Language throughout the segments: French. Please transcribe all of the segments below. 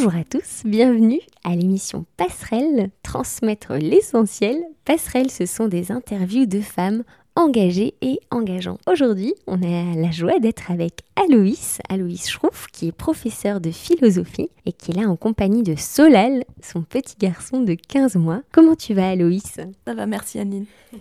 Bonjour à tous, bienvenue à l'émission Passerelle, transmettre l'essentiel. Passerelle, ce sont des interviews de femmes engagées et engageantes. Aujourd'hui, on a la joie d'être avec Aloïs, Aloïs Schrouf, qui est professeur de philosophie et qui est là en compagnie de Solal, son petit garçon de 15 mois. Comment tu vas Aloïs? Ça va, merci Anine.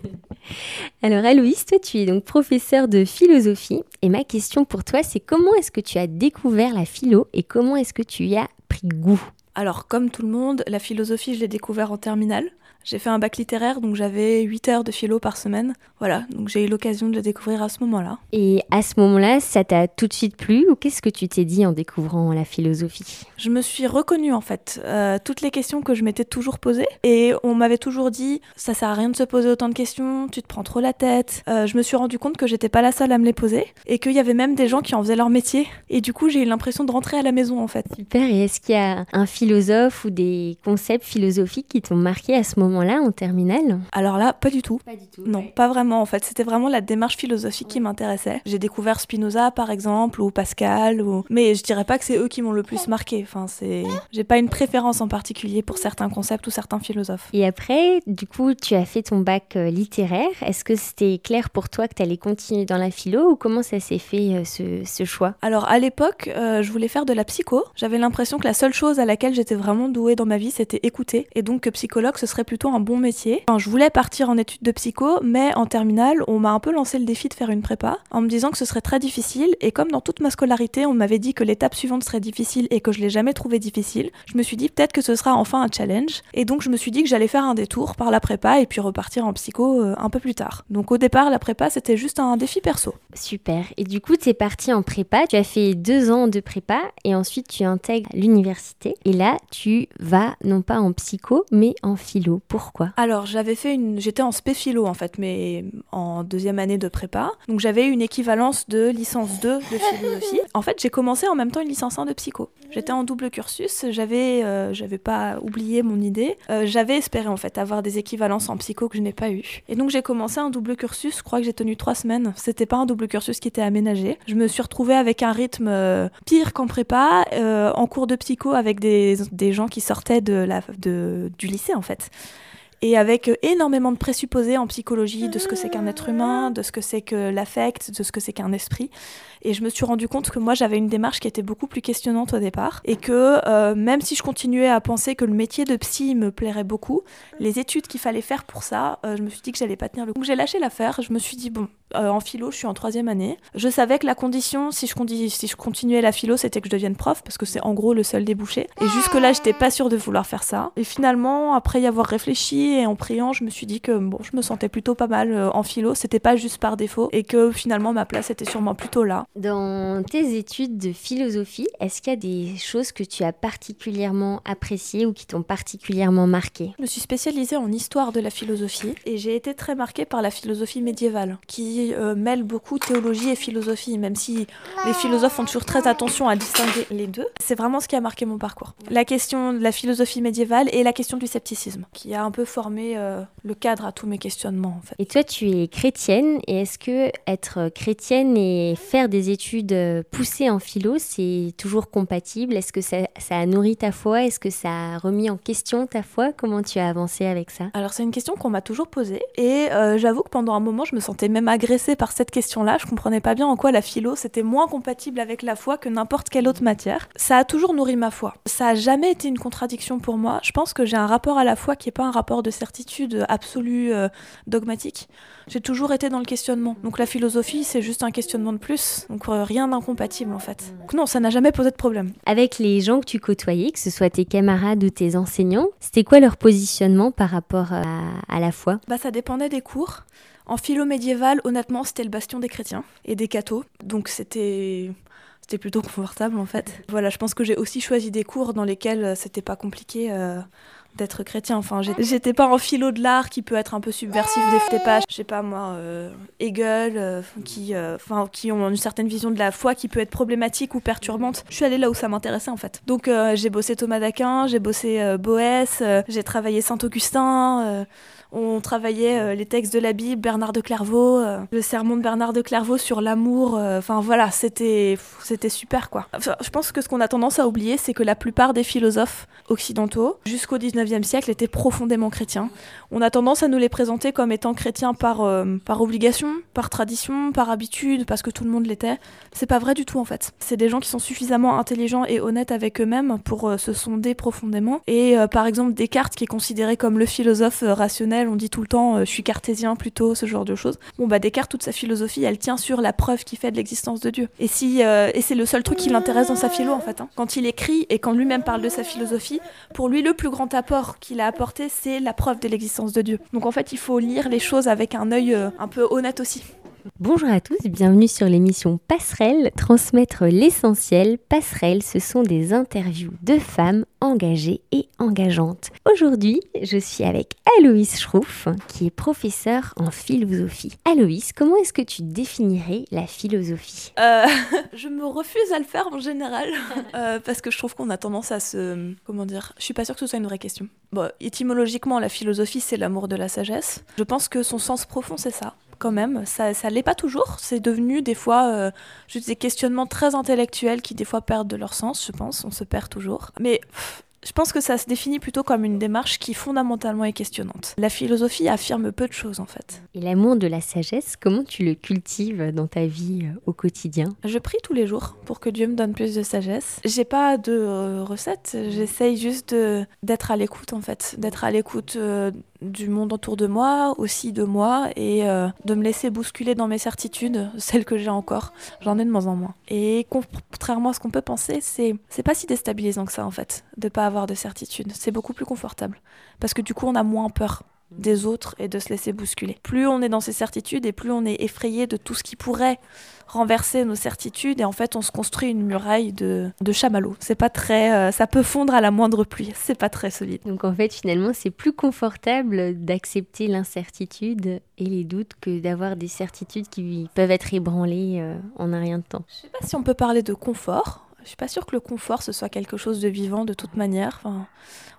Alors Aloïs, toi tu es donc professeur de philosophie et ma question pour toi c'est comment est-ce que tu as découvert la philo et comment est-ce que tu y as pris goût? Alors comme tout le monde, la philosophie je l'ai découvert en terminale. J'ai fait un bac littéraire, donc j'avais 8 heures de philo par semaine. Voilà, donc j'ai eu l'occasion de le découvrir à ce moment-là. Et à ce moment-là, ça t'a tout de suite plu ou qu'est-ce que tu t'es dit en découvrant la philosophie? Je me suis reconnue en fait. Euh, toutes les questions que je m'étais toujours posées. Et on m'avait toujours dit, ça sert à rien de se poser autant de questions, tu te prends trop la tête. Euh, je me suis rendu compte que j'étais pas la seule à me les poser et qu'il y avait même des gens qui en faisaient leur métier. Et du coup, j'ai eu l'impression de rentrer à la maison en fait. Super, et est-ce qu'il y a un philosophe ou des concepts philosophiques qui t'ont marqué à ce moment-là là en terminale Alors là, pas du tout. Pas du tout. Non, pas vraiment en fait. C'était vraiment la démarche philosophique qui m'intéressait. J'ai découvert Spinoza par exemple ou Pascal ou mais je dirais pas que c'est eux qui m'ont le plus marqué. Enfin, c'est j'ai pas une préférence en particulier pour certains concepts ou certains philosophes. Et après, du coup, tu as fait ton bac euh, littéraire. Est-ce que c'était clair pour toi que tu allais continuer dans la philo ou comment ça s'est fait euh, ce, ce, choix? Alors à l'époque, euh, je voulais faire de la psycho. J'avais l'impression que la seule chose à laquelle j'étais vraiment douée dans ma vie, c'était écouter et donc que psychologue ce serait plutôt un bon métier. Enfin, je voulais partir en études de psycho, mais en terminale, on m'a un peu lancé le défi de faire une prépa en me disant que ce serait très difficile. Et comme dans toute ma scolarité, on m'avait dit que l'étape suivante serait difficile et que je l'ai jamais trouvé difficile, je me suis dit peut-être que ce sera enfin un challenge. Et donc je me suis dit que j'allais faire un détour par la prépa et puis repartir en psycho euh, un peu plus tard. Donc au départ, la prépa, c'était juste un défi perso. Super. Et du coup, tu es parti en prépa. Tu as fait deux ans de prépa et ensuite tu intègres l'université. Et là, tu vas non pas en psycho, mais en philo. Pourquoi Alors, j'avais fait une. J'étais en spé philo en fait, mais en deuxième année de prépa. Donc j'avais une équivalence de licence 2 de philosophie. En fait, j'ai commencé en même temps une licence 1 de psycho. J'étais en double cursus. J'avais, euh, j'avais pas oublié mon idée. Euh, j'avais espéré en fait avoir des équivalences en psycho que je n'ai pas eu. Et donc j'ai commencé un double cursus. Je crois que j'ai tenu trois semaines. C'était pas un double cursus qui était aménagé. Je me suis retrouvée avec un rythme euh, pire qu'en prépa, en cours de psycho avec des, des gens qui sortaient de la, de, du lycée en fait et avec énormément de présupposés en psychologie de ce que c'est qu'un être humain, de ce que c'est que l'affect, de ce que c'est qu'un esprit. Et je me suis rendu compte que moi j'avais une démarche qui était beaucoup plus questionnante au départ et que euh, même si je continuais à penser que le métier de psy me plairait beaucoup, les études qu'il fallait faire pour ça, euh, je me suis dit que j'allais pas tenir le coup. J'ai lâché l'affaire. Je me suis dit bon, euh, en philo, je suis en troisième année. Je savais que la condition, si je, si je continuais la philo, c'était que je devienne prof parce que c'est en gros le seul débouché. Et jusque là, j'étais pas sûre de vouloir faire ça. Et finalement, après y avoir réfléchi et en priant, je me suis dit que bon, je me sentais plutôt pas mal en philo. C'était pas juste par défaut et que finalement ma place était sûrement plutôt là. Dans tes études de philosophie, est-ce qu'il y a des choses que tu as particulièrement appréciées ou qui t'ont particulièrement marqué? Je me suis spécialisée en histoire de la philosophie et j'ai été très marquée par la philosophie médiévale qui euh, mêle beaucoup théologie et philosophie, même si les philosophes font toujours très attention à distinguer les deux. C'est vraiment ce qui a marqué mon parcours. La question de la philosophie médiévale et la question du scepticisme, qui a un peu formé euh, le cadre à tous mes questionnements en fait. Et toi, tu es chrétienne, et est-ce que être chrétienne et faire des études euh, poussées en philo, c'est toujours compatible? Est-ce que ça, ça, a nourri ta foi? Est-ce que ça a remis en question ta foi? Comment tu as avancé avec ça? Alors c'est une question qu'on m'a toujours posée, et euh, j'avoue que pendant un moment, je me sentais même agressée par cette question-là. Je comprenais pas bien en quoi la philo c'était moins compatible avec la foi que n'importe quelle autre matière. Ça a toujours nourri ma foi. Ça a jamais été une contradiction pour moi. Je pense que j'ai un rapport à la foi qui est pas un rapport de certitude absolue euh, dogmatique. J'ai toujours été dans le questionnement. Donc la philosophie, c'est juste un questionnement de plus. Donc euh, rien d'incompatible en fait. Donc non, ça n'a jamais posé de problème. Avec les gens que tu côtoyais, que ce soit tes camarades ou tes enseignants, c'était quoi leur positionnement par rapport à, à la foi? Bah ça dépendait des cours. En philo médiéval, honnêtement, c'était le bastion des chrétiens et des cathos. Donc c'était c'était plutôt confortable en fait. Voilà, je pense que j'ai aussi choisi des cours dans lesquels c'était pas compliqué euh, d'être chrétien. Enfin, j'étais pas en philo de l'art qui peut être un peu subversif des pages. Je sais pas moi, euh, Hegel, euh, qui, enfin, qui ont une certaine vision de la foi qui peut être problématique ou perturbante. Je suis allée là où ça m'intéressait en fait. Donc j'ai bossé Thomas d'Aquin, j'ai bossé Boès, j'ai travaillé Saint-Augustin On travaillait les textes de la Bible, Bernard de Clairvaux, le sermon de Bernard de Clairvaux sur l'amour. Enfin voilà, c'était c'était super quoi. je pense que ce qu'on a tendance à oublier, c'est que la plupart des philosophes occidentaux, jusqu'au 19e siècle, étaient profondément chrétiens. On a tendance à nous les présenter comme étant chrétiens par, par obligation, par tradition, par habitude, parce que tout le monde l'était. C'est pas vrai du tout en fait. C'est des gens qui sont suffisamment intelligents et honnêtes avec eux-mêmes pour euh, se sonder profondément. Et euh, par exemple, Descartes, qui est considéré comme le philosophe euh, rationnel, on dit tout le temps je suis cartésien plutôt, ce genre de choses. Bon, bah Descartes, toute sa philosophie, elle tient sur la preuve qui fait de l'existence de Dieu. Et, si, et c'est le seul truc qui l'intéresse dans sa philo en fait. Hein. Quand il écrit et quand lui-même parle de sa philosophie, pour lui, le plus grand apport qu'il a apporté, c'est la preuve de l'existence de Dieu. Donc en fait, il faut lire les choses avec un œil un peu honnête aussi. Bonjour à tous, bienvenue sur l'émission Passerelle, transmettre l'essentiel. Passerelle, ce sont des interviews de femmes engagées et engageantes. Aujourd'hui, je suis avec Aloïs Schrouf, qui est professeure en philosophie. Aloïs, comment est-ce que tu définirais la philosophie? Euh, Je me refuse à le faire en général, euh, parce que je trouve qu'on a tendance à se... Comment dire Je suis pas sûre que ce soit une vraie question. Bon, étymologiquement, la philosophie, c'est l'amour de la sagesse. Je pense que son sens profond, c'est ça quand même. Ça, ça l'est pas toujours. C'est devenu des fois euh, juste des questionnements très intellectuels qui des fois perdent de leur sens, je pense. On se perd toujours. Mais je pense que ça se définit plutôt comme une démarche qui fondamentalement est questionnante. La philosophie affirme peu de choses en fait. Et l'amour de la sagesse, comment tu le cultives dans ta vie euh, au quotidien? Je prie tous les jours pour que Dieu me donne plus de sagesse. J'ai pas de euh, recette, j'essaye juste d'être à l'écoute en fait, d'être à l'écoute du monde autour de moi, aussi de moi, et de me laisser bousculer dans mes certitudes, celles que j'ai encore. J'en ai de moins en moins. Et contrairement à ce qu'on peut penser, c'est c'est pas si déstabilisant que ça en fait, de pas avoir de certitude. C'est beaucoup plus confortable. Parce que du coup, on a moins peur des autres et de se laisser bousculer. Plus on est dans ces certitudes et plus on est effrayé de tout ce qui pourrait renverser nos certitudes et en fait on se construit une muraille de, de chamallow. C'est pas très, euh, ça peut fondre à la moindre pluie. C'est pas très solide. Donc en fait finalement c'est plus confortable d'accepter l'incertitude et les doutes que d'avoir des certitudes qui peuvent être ébranlées euh, en un rien de temps. Je sais pas si on peut parler de confort. Je suis pas sûre que le confort ce soit quelque chose de vivant de toute manière. Enfin,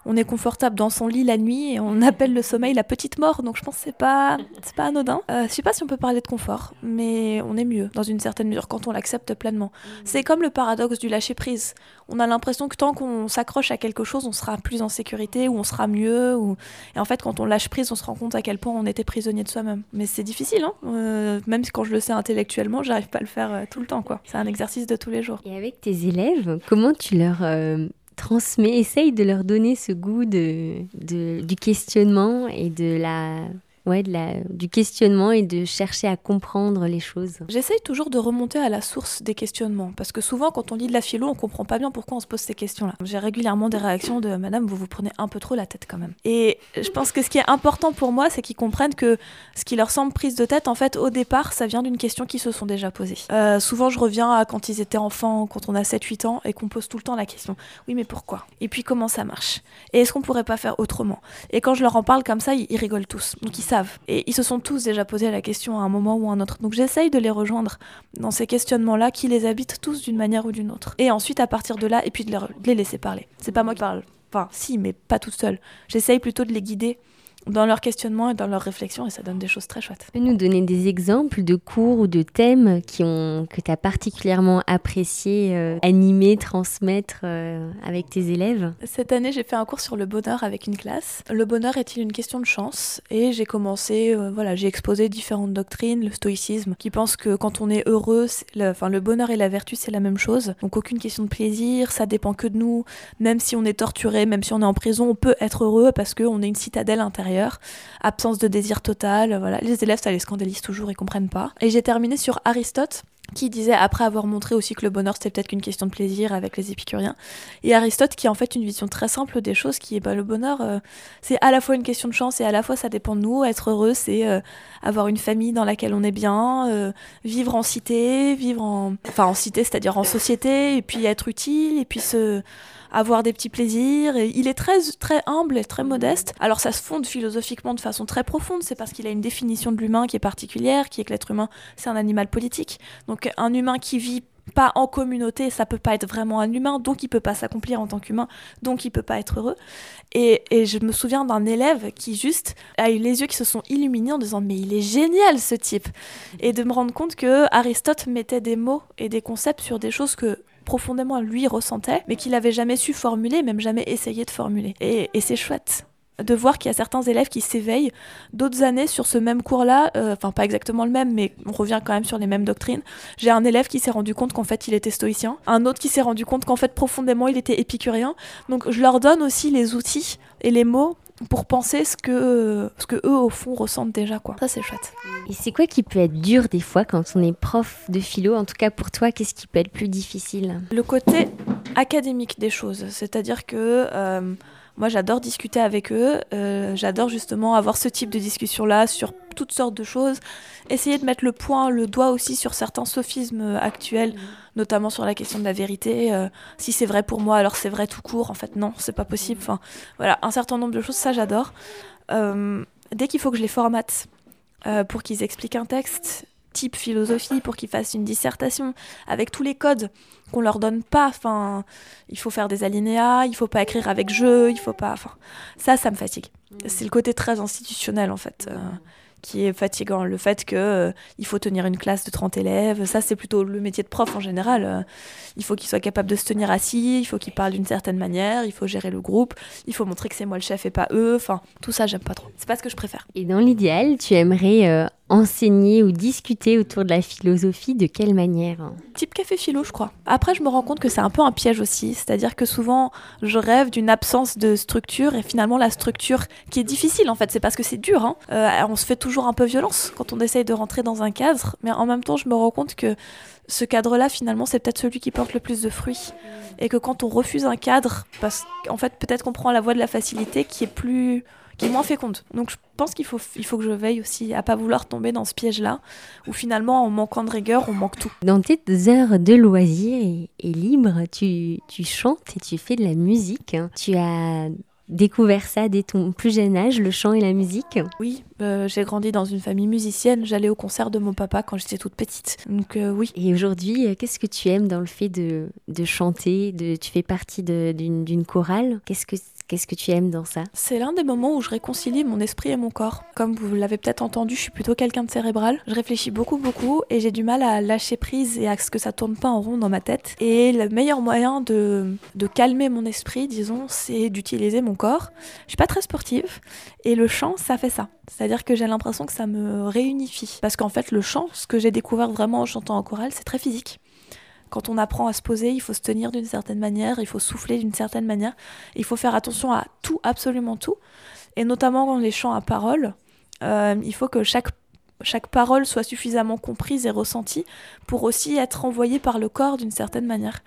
on est confortable dans son lit la nuit et on appelle le sommeil la petite mort. Donc je pense que c'est pas, c'est pas anodin. Euh, je sais pas si on peut parler de confort, mais on est mieux dans une certaine mesure quand on l'accepte pleinement. C'est comme le paradoxe du lâcher prise. On a l'impression que tant qu'on s'accroche à quelque chose, on sera plus en sécurité ou on sera mieux. Ou... Et en fait, quand on lâche prise, on se rend compte à quel point on était prisonnier de soi-même. Mais c'est difficile, hein euh, même quand je le sais intellectuellement, j'arrive pas à le faire euh, tout le temps. quoi. C'est un exercice de tous les jours. Et avec tes élèves, comment tu leur transmet, essaye de leur donner ce goût de, du questionnement et de la ouais, de la, du questionnement et de chercher à comprendre les choses. J'essaye toujours de remonter à la source des questionnements, parce que souvent quand on lit de la philo, on comprend pas bien pourquoi on se pose ces questions-là. J'ai régulièrement des réactions de Madame, vous vous prenez un peu trop la tête quand même. Et je pense que ce qui est important pour moi, c'est qu'ils comprennent que ce qui leur semble prise de tête, en fait, au départ, ça vient d'une question qu'ils se sont déjà posées. Euh, souvent, je reviens à quand ils étaient enfants, quand on a 7-8 ans, et qu'on pose tout le temps la question, oui, mais pourquoi? Et puis comment ça marche? Et est-ce qu'on pourrait pas faire autrement? Et quand je leur en parle comme ça, ils, ils rigolent tous. Donc ils savent et ils se sont tous déjà posé la question à un moment ou à un autre. Donc j'essaye de les rejoindre dans ces questionnements-là qui les habitent tous d'une manière ou d'une autre. Et ensuite, à partir de là, et puis de les, laisser parler. C'est pas moi qui parle. Enfin, si, mais pas toute seule. J'essaye plutôt de les guider dans leur questionnement et dans leur réflexion et ça donne des choses très chouettes. Tu peux nous donner des exemples de cours ou de thèmes qui ont, que tu as particulièrement apprécié, euh, animer, transmettre euh, avec tes élèves? Cette année, j'ai fait un cours sur le bonheur avec une classe. Le bonheur est-il une question de chance? Et j'ai commencé, euh, voilà, j'ai exposé différentes doctrines, le stoïcisme, qui pense que quand on est heureux, le, enfin, le bonheur et la vertu, c'est la même chose. Donc aucune question de plaisir, ça dépend que de nous. Même si on est torturé, même si on est en prison, on peut être heureux parce qu'on est une citadelle intérieure absence de désir total, voilà. Les élèves, ça les scandalise toujours, ils comprennent pas. Et j'ai terminé sur Aristote, qui disait, après avoir montré aussi que le bonheur c'était peut-être qu'une question de plaisir avec les épicuriens, et Aristote qui a en fait une vision très simple des choses, qui est bah, le bonheur, euh, c'est à la fois une question de chance et à la fois ça dépend de nous. Être heureux, c'est euh, avoir une famille dans laquelle on est bien, euh, vivre en cité, vivre en, enfin en cité, c'est-à-dire en société, et puis être utile, et puis se avoir des petits plaisirs. Et il est très, très humble et très modeste. Alors ça se fonde philosophiquement de façon très profonde, c'est parce qu'il a une définition de l'humain qui est particulière, qui est que l'être humain, c'est un animal politique. Donc un humain qui vit pas en communauté, ça peut pas être vraiment un humain, donc il peut pas s'accomplir en tant qu'humain, donc il peut pas être heureux. Et, et je me souviens d'un élève qui juste a eu les yeux qui se sont illuminés en disant mais il est génial ce type, et de me rendre compte que Aristote mettait des mots et des concepts sur des choses que profondément lui ressentait, mais qu'il avait jamais su formuler, même jamais essayé de formuler. Et, et c'est chouette de voir qu'il y a certains élèves qui s'éveillent d'autres années sur ce même cours-là, euh, enfin pas exactement le même, mais on revient quand même sur les mêmes doctrines. J'ai un élève qui s'est rendu compte qu'en fait il était stoïcien, un autre qui s'est rendu compte qu'en fait profondément il était épicurien. Donc je leur donne aussi les outils et les mots pour penser ce que, ce que eux au fond ressentent déjà quoi. Ça c'est chouette. Et c'est quoi qui peut être dur des fois quand on est prof de philo? En tout cas pour toi, qu'est-ce qui peut être plus difficile? Le côté académique des choses, c'est-à-dire que euh, moi, j'adore discuter avec eux. Euh, j'adore justement avoir ce type de discussion-là sur toutes sortes de choses. Essayer de mettre le point, le doigt aussi sur certains sophismes actuels, notamment sur la question de la vérité. Euh, si c'est vrai pour moi, alors c'est vrai tout court. En fait, non, c'est pas possible. Enfin, voilà, un certain nombre de choses, ça j'adore. Euh, dès qu'il faut que je les formate pour qu'ils expliquent un texte, type philosophie pour qu'ils fassent une dissertation avec tous les codes qu'on leur donne pas. Enfin, il faut faire des alinéas, il faut pas écrire avec jeu, il faut pas. Enfin, ça, ça me fatigue. Mmh. C'est le côté très institutionnel en fait. Euh, qui est fatigant. Le fait qu'il euh, il faut tenir une classe de 30 élèves, ça c'est plutôt le métier de prof en général. Euh, il faut qu'il soit capable de se tenir assis, il faut qu'il parle d'une certaine manière, il faut gérer le groupe, il faut montrer que c'est moi le chef et pas eux. Enfin, tout ça j'aime pas trop. C'est pas ce que je préfère. Et dans l'idéal, tu aimerais euh, enseigner ou discuter autour de la philosophie de quelle manière Type café philo, je crois. Après, je me rends compte que c'est un peu un piège aussi. C'est-à-dire que souvent, je rêve d'une absence de structure et finalement, la structure qui est difficile en fait, c'est parce que c'est dur. Hein. on se fait toujours un peu violence quand on essaye de rentrer dans un cadre, mais en même temps, je me rends compte que ce cadre-là, finalement, c'est peut-être celui qui porte le plus de fruits. Et que quand on refuse un cadre, parce qu'en fait, peut-être qu'on prend la voie de la facilité qui est plus qui est moins féconde. Donc je pense qu'il faut, il faut que je veille aussi à pas vouloir tomber dans ce piège-là, où finalement, en manquant de rigueur, on manque tout. Dans tes heures de loisirs et, libres, tu, tu, chantes et tu fais de la musique. Tu as découvert ça dès ton plus jeune âge, le chant et la musique? Oui, euh, j'ai grandi dans une famille musicienne. J'allais au concert de mon papa quand j'étais toute petite. Donc euh, oui. Et aujourd'hui, euh, qu'est-ce que tu aimes dans le fait de, de chanter? De, Tu fais partie d'une chorale? Qu'est-ce que Qu'est-ce que tu aimes dans ça C'est l'un des moments où je réconcilie mon esprit et mon corps. Comme vous l'avez peut-être entendu, je suis plutôt quelqu'un de cérébral. Je réfléchis beaucoup, beaucoup et j'ai du mal à lâcher prise et à ce que ça tourne pas en rond dans ma tête. Et le meilleur moyen de, de calmer mon esprit, disons, c'est d'utiliser mon corps. Je suis pas très sportive et le chant, ça fait ça. C'est-à-dire que j'ai l'impression que ça me réunifie. Parce qu'en fait, le chant, ce que j'ai découvert vraiment en chantant en chorale, c'est très physique. Quand on apprend à se poser, il faut se tenir d'une certaine manière, il faut souffler d'une certaine manière, il faut faire attention à tout, absolument tout. Et notamment dans les chants à parole, euh, il faut que chaque, chaque parole soit suffisamment comprise et ressentie pour aussi être envoyée par le corps d'une certaine manière.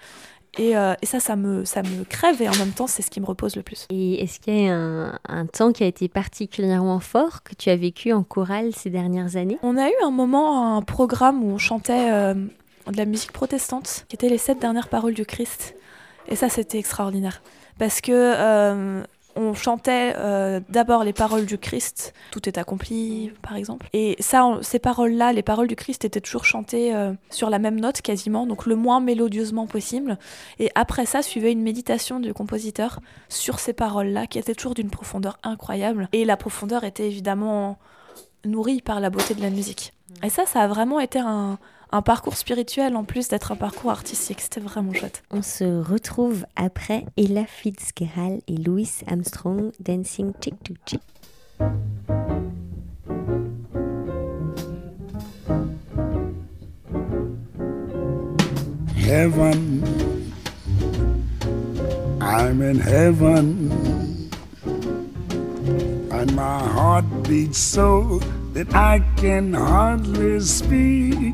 Et, euh, et, ça, ça me, ça me crève et en même temps, c'est ce qui me repose le plus. Et est-ce qu'il y a un, un, temps qui a été particulièrement fort que tu as vécu en chorale ces dernières années? On a eu un moment, un programme où on chantait euh, de la musique protestante, qui était les sept dernières paroles du Christ. Et ça, c'était extraordinaire. Parce que euh, on chantait euh, d'abord les paroles du Christ, tout est accompli, par exemple. Et ça, ces paroles-là, les paroles du Christ étaient toujours chantées euh, sur la même note quasiment, donc le moins mélodieusement possible. Et après ça, suivait une méditation du compositeur sur ces paroles-là, qui était toujours d'une profondeur incroyable. Et la profondeur était évidemment nourrie par la beauté de la musique. Et ça, ça a vraiment été un, un parcours spirituel en plus d'être un parcours artistique. C'était vraiment chouette. On se retrouve après Ella Fitzgerald et Louis Armstrong dancing chick to chick. Heaven, I'm in heaven, and my heart beats so that I can hardly speak.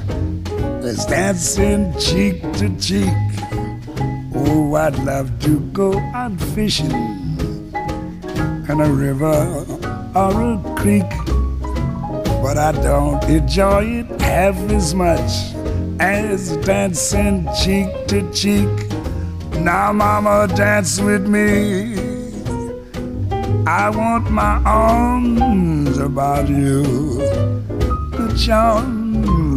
as dancing cheek to cheek. Oh, I'd love to go out fishing in a river or a creek. But I don't enjoy it half as much as dancing cheek to cheek. Now, mama, dance with me. I want my arms about you, the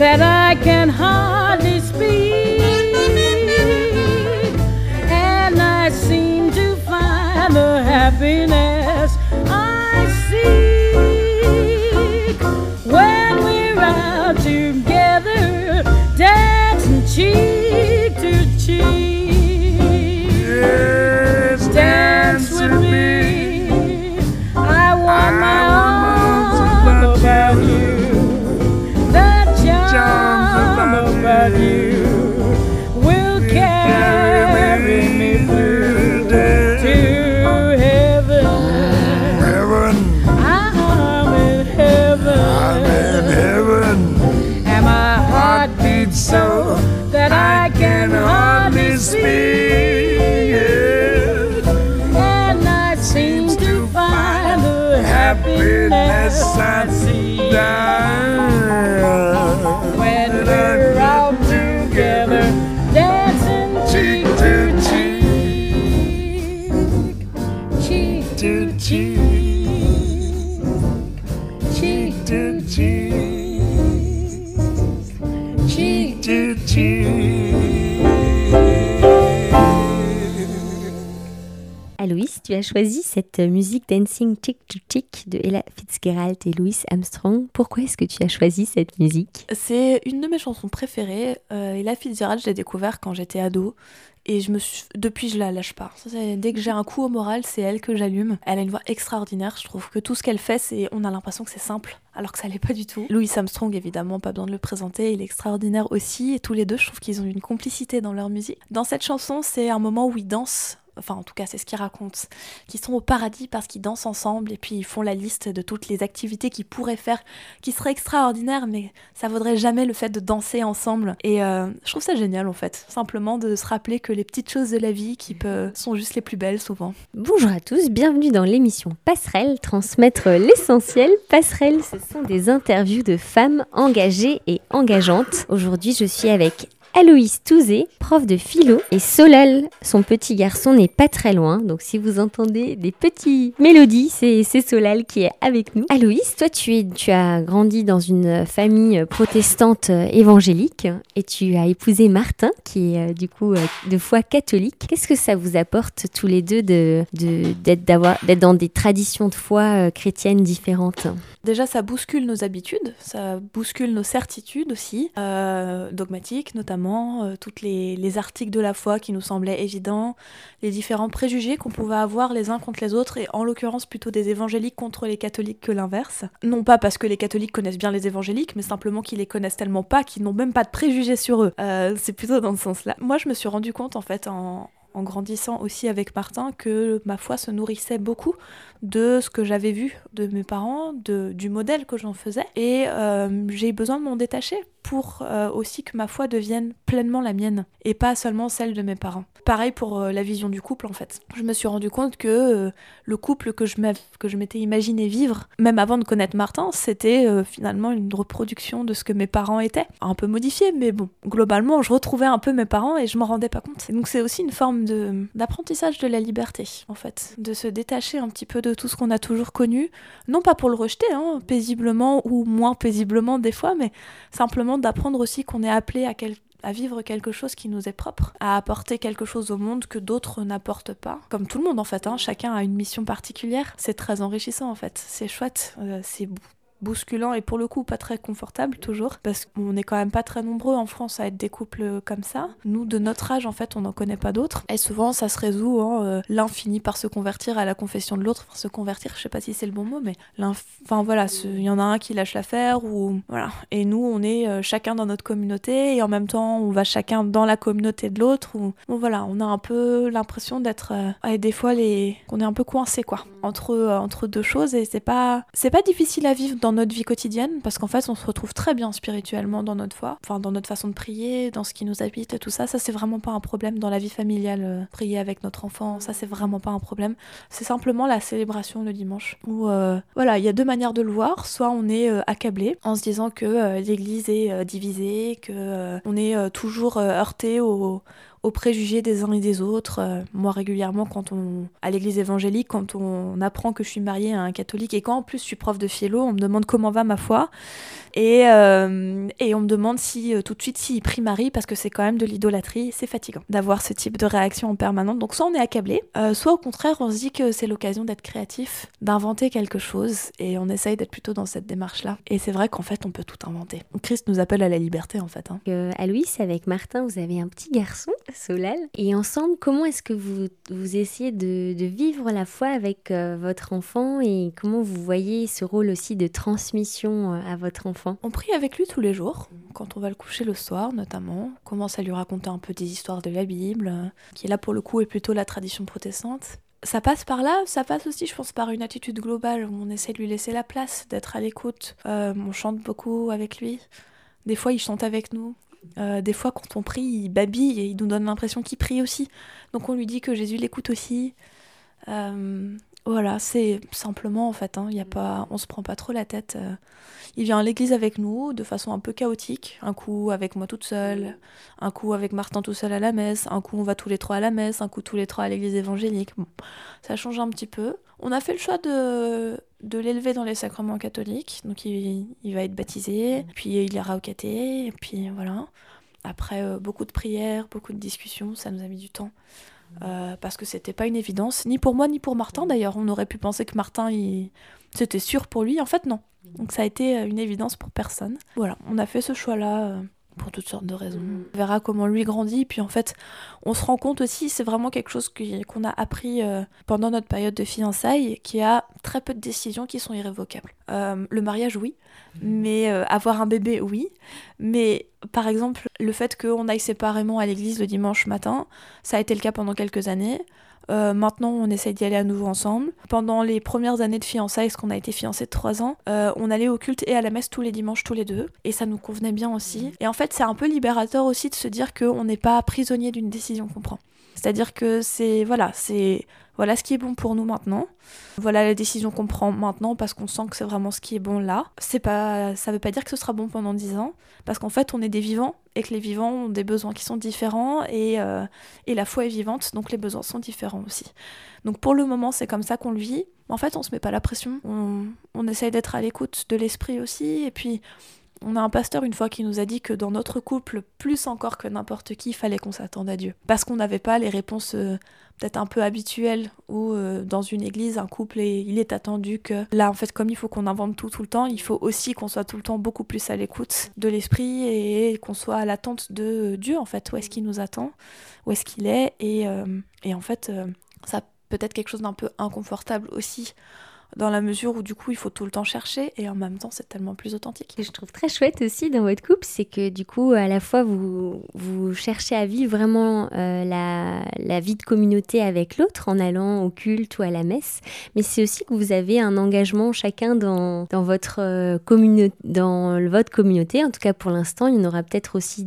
that I can when we're out together, dancing cheek to cheek, cheek To cheek, cheek to cheek, cheek. to cheek. Aloïs, tu as choisi cette musique Dancing Tick to Tick de Ella Fitzgerald et Louis Armstrong. Pourquoi est-ce que tu as choisi cette musique? C'est une de mes chansons préférées. Euh, Ella Fitzgerald, je l'ai découvert quand j'étais ado. Et je me suis... depuis, je la lâche pas. Ça, Dès que j'ai un coup au moral, c'est elle que j'allume. Elle a une voix extraordinaire. Je trouve que tout ce qu'elle fait, c'est on a l'impression que c'est simple, alors que ça l'est pas du tout. Louis Armstrong, évidemment, pas besoin de le présenter. Il est extraordinaire aussi. Et tous les deux, je trouve qu'ils ont une complicité dans leur musique. Dans cette chanson, c'est un moment où ils dansent. Enfin, en tout cas, c'est ce qu'ils racontent. Qu'ils sont au paradis parce qu'ils dansent ensemble et puis ils font la liste de toutes les activités qu'ils pourraient faire, qui seraient extraordinaires, mais ça vaudrait jamais le fait de danser ensemble. Et euh, je trouve ça génial, en fait. Simplement de se rappeler que les petites choses de la vie qui peuvent, sont juste les plus belles, souvent. Bonjour à tous, bienvenue dans l'émission Passerelle, transmettre l'essentiel. Passerelle, ce sont des interviews de femmes engagées et engageantes. Aujourd'hui, je suis avec Aloïs Touzé, prof de philo, et Solal, son petit garçon, n'est pas très loin. Donc si vous entendez des petites mélodies, c'est Solal qui est avec nous. Aloïs, toi, tu, as grandi dans une famille protestante évangélique et tu as épousé Martin, qui est euh, du coup euh, de foi catholique. Qu'est-ce que ça vous apporte tous les deux de de- d'être dans des traditions de foi euh, chrétiennes différentes? Déjà, ça bouscule nos habitudes, ça bouscule nos certitudes aussi, dogmatiques notamment, euh, les, les articles de la foi qui nous semblaient évidents, les différents préjugés qu'on pouvait avoir les uns contre les autres, et en l'occurrence plutôt des évangéliques contre les catholiques que l'inverse. Non pas parce que les catholiques connaissent bien les évangéliques, mais simplement qu'ils les connaissent tellement pas qu'ils n'ont même pas de préjugés sur eux. Euh, C'est plutôt dans ce sens-là. Moi, je me suis rendu compte en fait en en grandissant aussi avec Martin que ma foi se nourrissait beaucoup de ce que j'avais vu de mes parents, de, du modèle que j'en faisais. Et euh, j'ai besoin de m'en détacher pour euh, aussi que ma foi devienne pleinement la mienne et pas seulement celle de mes parents. Pareil pour euh, la vision du couple en fait. Je me suis rendu compte que euh, le couple que je m'étais imaginé vivre, même avant de connaître Martin, c'était finalement une reproduction de ce que mes parents étaient. Un peu modifié, mais bon, globalement, je retrouvais un peu mes parents et je m'en rendais pas compte. Donc c'est aussi une forme d'apprentissage de la liberté en fait, de se détacher un petit peu de tout ce qu'on a toujours connu, non pas pour le rejeter, hein, paisiblement ou moins paisiblement des fois, mais simplement d'apprendre aussi qu'on est appelé à, quel- à vivre quelque chose qui nous est propre, à apporter quelque chose au monde que d'autres n'apportent pas. Comme tout le monde en fait, hein, chacun a une mission particulière. C'est très enrichissant en fait, c'est chouette, euh, c'est bou- bousculant et pour le coup pas très confortable toujours parce qu'on n'est quand même pas très nombreux en France à être des couples comme ça. Nous de notre âge en fait on n'en connaît pas d'autres et souvent ça se résout en euh, l'un finit par se convertir à la confession de l'autre, enfin se convertir je sais pas si c'est le bon mot mais l'un enfin voilà il y en a un qui lâche l'affaire ou voilà et nous on est euh, chacun dans notre communauté et en même temps on va chacun dans la communauté de l'autre ou bon, voilà on a un peu l'impression d'être euh, ouais, des fois les qu'on est un peu coincé quoi entre euh, entre deux choses et c'est pas c'est pas difficile à vivre dans notre vie quotidienne parce qu'en fait on se retrouve très bien spirituellement dans notre foi enfin dans notre façon de prier dans ce qui nous habite tout ça. Ça c'est vraiment pas un problème dans la vie familiale euh, prier avec notre enfant. Ça c'est vraiment pas un problème. C'est simplement la célébration le dimanche où euh, voilà il y a deux manières de le voir. Soit on est euh, accablé en se disant que l'église est divisée que on est toujours heurté au aux préjugés des uns et des autres. Euh, moi, régulièrement, quand on à l'église évangélique, quand on apprend que je suis mariée à un catholique et quand en plus je suis prof de philo, on me demande comment va ma foi et, euh, et on me demande si euh, tout de suite s'il prie Marie parce que c'est quand même de l'idolâtrie. C'est fatigant d'avoir ce type de réaction en permanence. Donc soit on est accablé, soit au contraire on se dit que c'est l'occasion d'être créatif, d'inventer quelque chose et on essaye d'être plutôt dans cette démarche-là. Et c'est vrai qu'en fait on peut tout inventer. Christ nous appelle à la liberté en fait. hein. Euh, Aloïs, avec Martin, vous avez un petit garçon, Solal. Et ensemble, comment est-ce que vous, vous essayez de, de vivre la foi avec euh, votre enfant et comment vous voyez ce rôle aussi de transmission euh, à votre enfant? On prie avec lui tous les jours, quand on va le coucher le soir notamment. On commence à lui raconter un peu des histoires de la Bible, euh, qui là pour le coup est plutôt la tradition protestante. Ça passe par là, ça passe aussi je pense par une attitude globale où on essaie de lui laisser la place, d'être à l'écoute. Euh, on chante beaucoup avec lui. Des fois il chante avec nous. Euh, des fois quand on prie il babille et il nous donne l'impression qu'il prie aussi. Donc on lui dit que Jésus l'écoute aussi. Euh, voilà, c'est simplement en fait, hein, y a pas, on se prend pas trop la tête. euh. Il vient à l'église avec nous de façon un peu chaotique. Un coup avec moi toute seule, un coup avec Martin tout seul à la messe, un coup on va tous les trois à la messe, un coup tous les trois à l'église évangélique. Bon, ça change un petit peu. On a fait le choix de, de l'élever dans les sacrements catholiques. Donc il, il va être baptisé, puis il ira au caté, et puis voilà. Après euh, beaucoup de prières, beaucoup de discussions, ça nous a mis du temps euh, parce que c'était pas une évidence, ni pour moi ni pour Martin d'ailleurs. On aurait pu penser que Martin, il... c'était sûr pour lui. En fait, non. Donc ça a été euh, une évidence pour personne. Voilà, on a fait ce choix-là euh, pour toutes sortes de raisons. On verra comment lui grandit. Puis en fait, on se rend compte aussi, c'est vraiment quelque chose qu'on a appris euh, pendant notre période de fiançailles, qu'il y a très peu de décisions qui sont irrévocables. Euh, le mariage, oui. Mais euh, avoir un bébé, oui. Mais par exemple, le fait qu'on aille séparément à l'église le dimanche matin, ça a été le cas pendant quelques années. Euh, maintenant, on essaye d'y aller à nouveau ensemble. Pendant les premières années de fiançailles, qu'on a été fiancés de 3 ans, euh, on allait au culte et à la messe tous les dimanches, tous les deux. Et ça nous convenait bien aussi. Et en fait, c'est un peu libérateur aussi de se dire qu'on n'est pas prisonnier d'une décision qu'on prend. C'est-à-dire que c'est voilà, c'est voilà ce qui est bon pour nous maintenant. Voilà la décision qu'on prend maintenant parce qu'on sent que c'est vraiment ce qui est bon là. C'est pas ça veut pas dire que ce sera bon pendant 10 ans parce qu'en fait, on est des vivants et que les vivants ont des besoins qui sont différents et euh, et la foi est vivante, donc les besoins sont différents aussi. Donc pour le moment, c'est comme ça qu'on le vit. En fait, on se met pas la pression. On, on essaye d'être à l'écoute de l'esprit aussi. Et puis, on a un pasteur une fois qui nous a dit que dans notre couple, plus encore que n'importe qui, il fallait qu'on s'attende à Dieu. Parce qu'on n'avait pas les réponses euh, peut-être un peu habituelles où euh, dans une église, un couple, est- il est attendu que là, en fait, comme il faut qu'on invente tout tout le temps, il faut aussi qu'on soit tout le temps beaucoup plus à l'écoute de l'esprit et qu'on soit à l'attente de Dieu, en fait. Où est-ce qu'il nous attend? Où est-ce qu'il est, et, euh, et en fait, ça peut être quelque chose d'un peu inconfortable aussi dans la mesure où du coup il faut tout le temps chercher et en même temps c'est tellement plus authentique. Je trouve très chouette aussi dans votre couple, c'est que du coup, à la fois, vous, vous cherchez à vivre vraiment euh, la, la vie de communauté avec l'autre en allant au culte ou à la messe, mais c'est aussi que vous avez un engagement chacun dans, dans, votre, euh, commune- dans votre communauté. En tout cas, pour l'instant, il y en aura peut-être aussi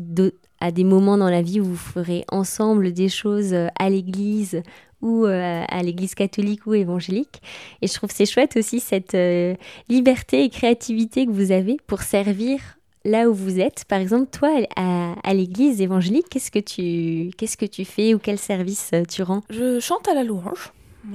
à des moments dans la vie où vous ferez ensemble des choses euh, à l'église ou euh, à l'église catholique ou évangélique. Et je trouve c'est chouette aussi cette euh, liberté et créativité que vous avez pour servir là où vous êtes. Par exemple, toi, à, à l'église évangélique, qu'est-ce que tu qu'est-ce que tu fais ou quel service euh, tu rends? Je chante à la louange.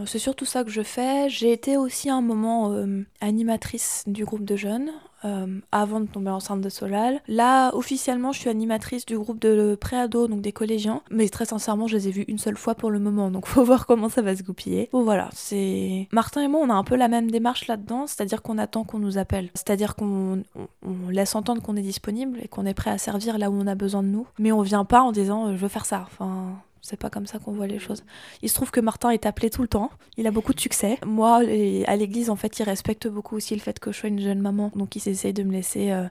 C'est surtout ça que je fais. J'ai été aussi un moment euh, animatrice du groupe de jeunes euh, avant de tomber enceinte de Solal. Là, officiellement, je suis animatrice du groupe de préado, donc des collégiens. Mais très sincèrement, je les ai vus une seule fois pour le moment, donc faut voir comment ça va se goupiller. Bon voilà, c'est Martin et moi, on a un peu la même démarche là-dedans, c'est-à-dire qu'on attend qu'on nous appelle, c'est-à-dire qu'on on- on laisse entendre qu'on est disponible et qu'on est prêt à servir là où on a besoin de nous, mais on vient pas en disant euh, je veux faire ça. Enfin, c'est pas comme ça qu'on voit les choses. Il se trouve que Martin est appelé tout le temps. Il a beaucoup de succès. Moi, à l'église, en fait, il respecte beaucoup aussi le fait que je sois une jeune maman. Donc, ils essayent de me laisser euh,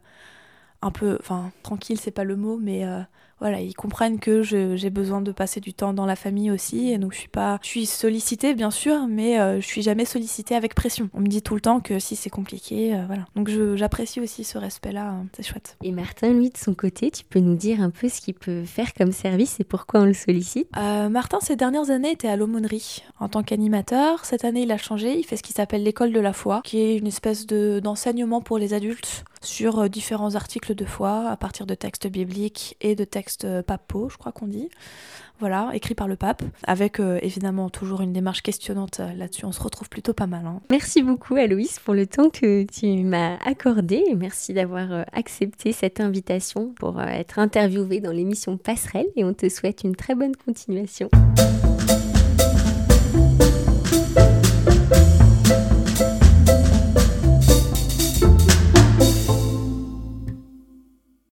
un peu, enfin, tranquille, c'est pas le mot, mais euh, voilà, ils comprennent que j'ai besoin de passer du temps dans la famille aussi. Et donc, je suis pas, je suis sollicitée, bien sûr, mais euh, je suis jamais sollicitée avec pression. On me dit tout le temps que si c'est compliqué, euh, voilà. Donc, j'apprécie aussi ce respect-là. euh, c'est chouette. Et Martin, lui, de son côté, tu peux nous dire un peu ce qu'il peut faire comme service et pourquoi on le sollicite? Euh, Martin, ces dernières années, était à l'aumônerie en tant qu'animateur. Cette année, il a changé. Il fait ce qui s'appelle l'école de la foi, qui est une espèce de- d'enseignement pour les adultes sur euh, différents articles de foi à partir de textes bibliques et de textes euh, papaux, je crois qu'on dit. Voilà, écrit par le pape, avec euh, évidemment toujours une démarche questionnante là-dessus. On se retrouve plutôt pas mal. hein. Merci beaucoup, Aloïs, pour le temps que tu m'as accordé. Merci d'avoir accepté cette invitation pour être interviewée dans l'émission Passerelle. Et on te souhaite une très bonne continuation.